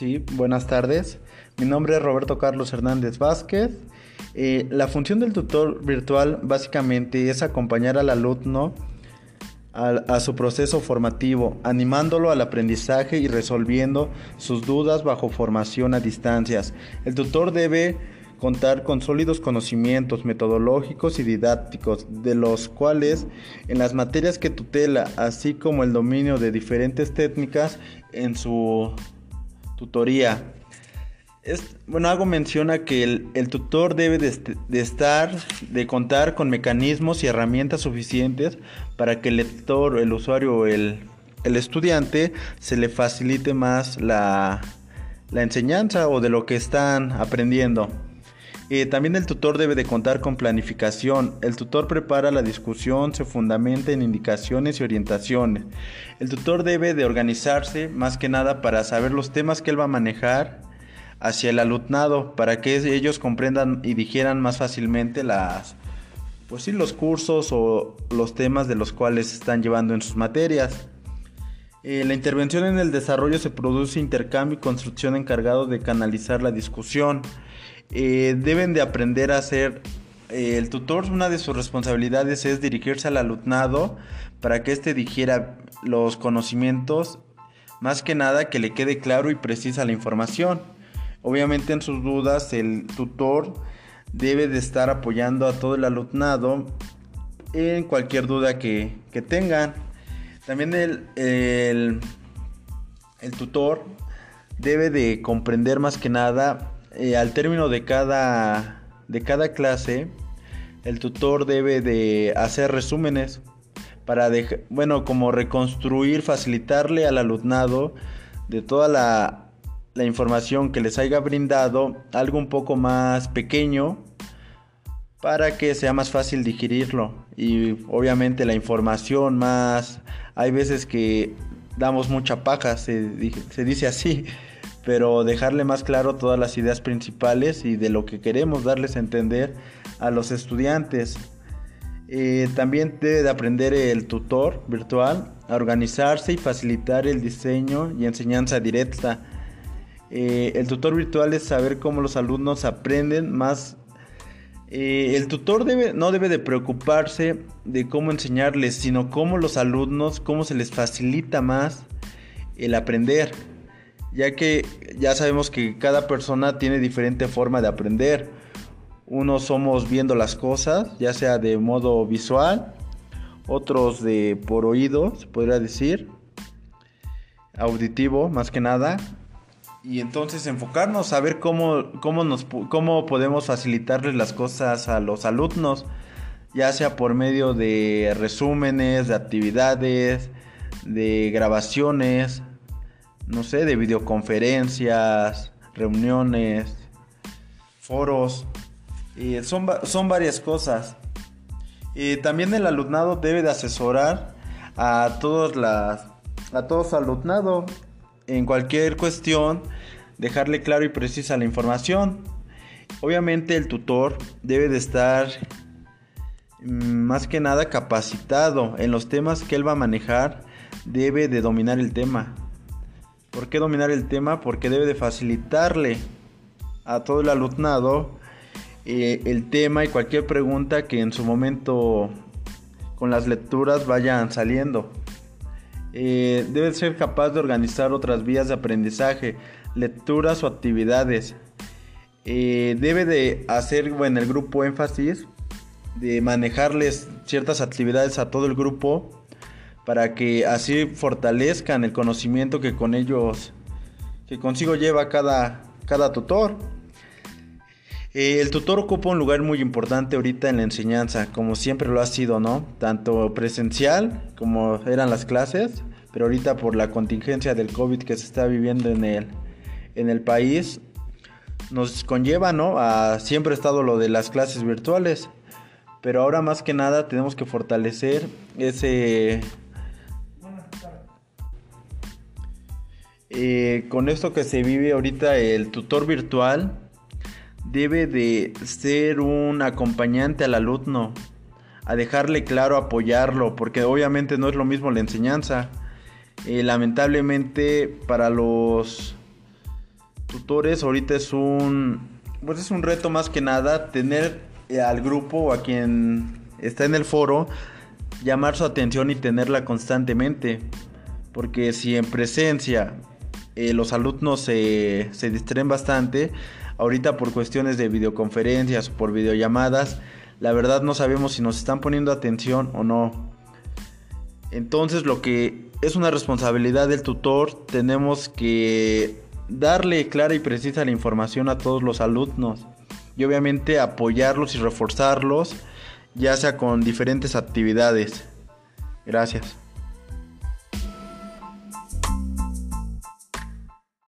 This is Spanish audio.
Sí, buenas tardes. Mi nombre es Roberto Carlos Hernández Vázquez. Eh, la función del tutor virtual básicamente es acompañar al alumno a, su proceso formativo, animándolo al aprendizaje y resolviendo sus dudas bajo formación a distancias. El tutor debe contar con sólidos conocimientos metodológicos y didácticos, de los cuales en las materias que tutela, así como el dominio de diferentes técnicas en su tutoría. bueno, hago mención a que el, tutor debe de, estar, de contar con mecanismos y herramientas suficientes para que el lector, el usuario o el, estudiante se le facilite más la, la enseñanza o de lo que están aprendiendo. Eh, también el tutor debe de contar con planificación. El tutor prepara la discusión, se fundamenta en indicaciones y orientaciones. El tutor debe de organizarse más que nada para saber los temas que él va a manejar hacia el alumnado, para que ellos comprendan y digieran más fácilmente las, pues sí, los cursos o los temas de los cuales están llevando en sus materias. Eh, la intervención en el desarrollo se produce intercambio y construcción encargado de canalizar la discusión. Eh, deben de aprender a hacer eh, el tutor. Una de sus responsabilidades es dirigirse al alumnado para que éste digiera los conocimientos más que nada que le quede claro y precisa la información. Obviamente en sus dudas el tutor debe de estar apoyando a todo el alumnado en cualquier duda que, tengan. También el, el, el tutor debe de comprender más que nada eh, al término de cada, de cada clase, el tutor debe de hacer resúmenes para, bueno, como reconstruir, facilitarle al alumnado de toda la, la información que les haya brindado, algo un poco más pequeño para que sea más fácil digerirlo. Y obviamente la información más hay veces que damos mucha paja se dice así pero dejarle más claro todas las ideas principales y de lo que queremos darles a entender a los estudiantes. Eh, también debe de aprender el tutor virtual a organizarse y facilitar el diseño y enseñanza directa. Eh, el tutor virtual es saber cómo los alumnos aprenden más. Eh, el tutor debe, no debe de preocuparse de cómo enseñarles, sino cómo los alumnos, cómo se les facilita más el aprender ya que ya sabemos que cada persona tiene diferente forma de aprender. Unos somos viendo las cosas, ya sea de modo visual, otros de por oído, se podría decir, auditivo más que nada. Y entonces enfocarnos a ver cómo, cómo, nos, cómo podemos facilitarles las cosas a los alumnos, ya sea por medio de resúmenes, de actividades, de grabaciones, no sé, de videoconferencias, reuniones, foros. Son, son varias cosas. Y también el alumnado debe de asesorar a todos las a todos alumnado en cualquier cuestión, dejarle claro y precisa la información. Obviamente el tutor debe de estar mm, más que nada capacitado en los temas que él va a manejar, debe de dominar el tema. ¿Por qué dominar el tema? Porque debe de facilitarle a todo el alumnado eh, el tema y cualquier pregunta que en su momento con las lecturas vayan saliendo. Eh, debe ser capaz de organizar otras vías de aprendizaje, lecturas o actividades. Eh, debe de hacer en el grupo énfasis de manejarles ciertas actividades a todo el grupo para que así fortalezcan el conocimiento que con ellos, que consigo lleva cada, cada tutor. Eh, el tutor ocupa un lugar muy importante ahorita en la enseñanza, como siempre lo ha sido, ¿no? Tanto presencial como eran las clases, pero ahorita por la contingencia del COVID que se está viviendo en el, en el país, nos conlleva, ¿no? A siempre ha estado lo de las clases virtuales, pero ahora más que nada tenemos que fortalecer ese Eh, con esto que se vive ahorita el tutor virtual debe de ser un acompañante al alumno, a dejarle claro, apoyarlo, porque obviamente no es lo mismo la enseñanza. Eh, lamentablemente para los tutores ahorita es un pues es un reto más que nada tener eh, al grupo o a quien está en el foro llamar su atención y tenerla constantemente porque si en presencia eh, los alumnos se, se distraen bastante ahorita por cuestiones de videoconferencias o por videollamadas la verdad no sabemos si nos están poniendo atención o no entonces lo que es una responsabilidad del tutor tenemos que darle clara y precisa la información a todos los alumnos y obviamente apoyarlos y reforzarlos, ya sea con diferentes actividades. Gracias.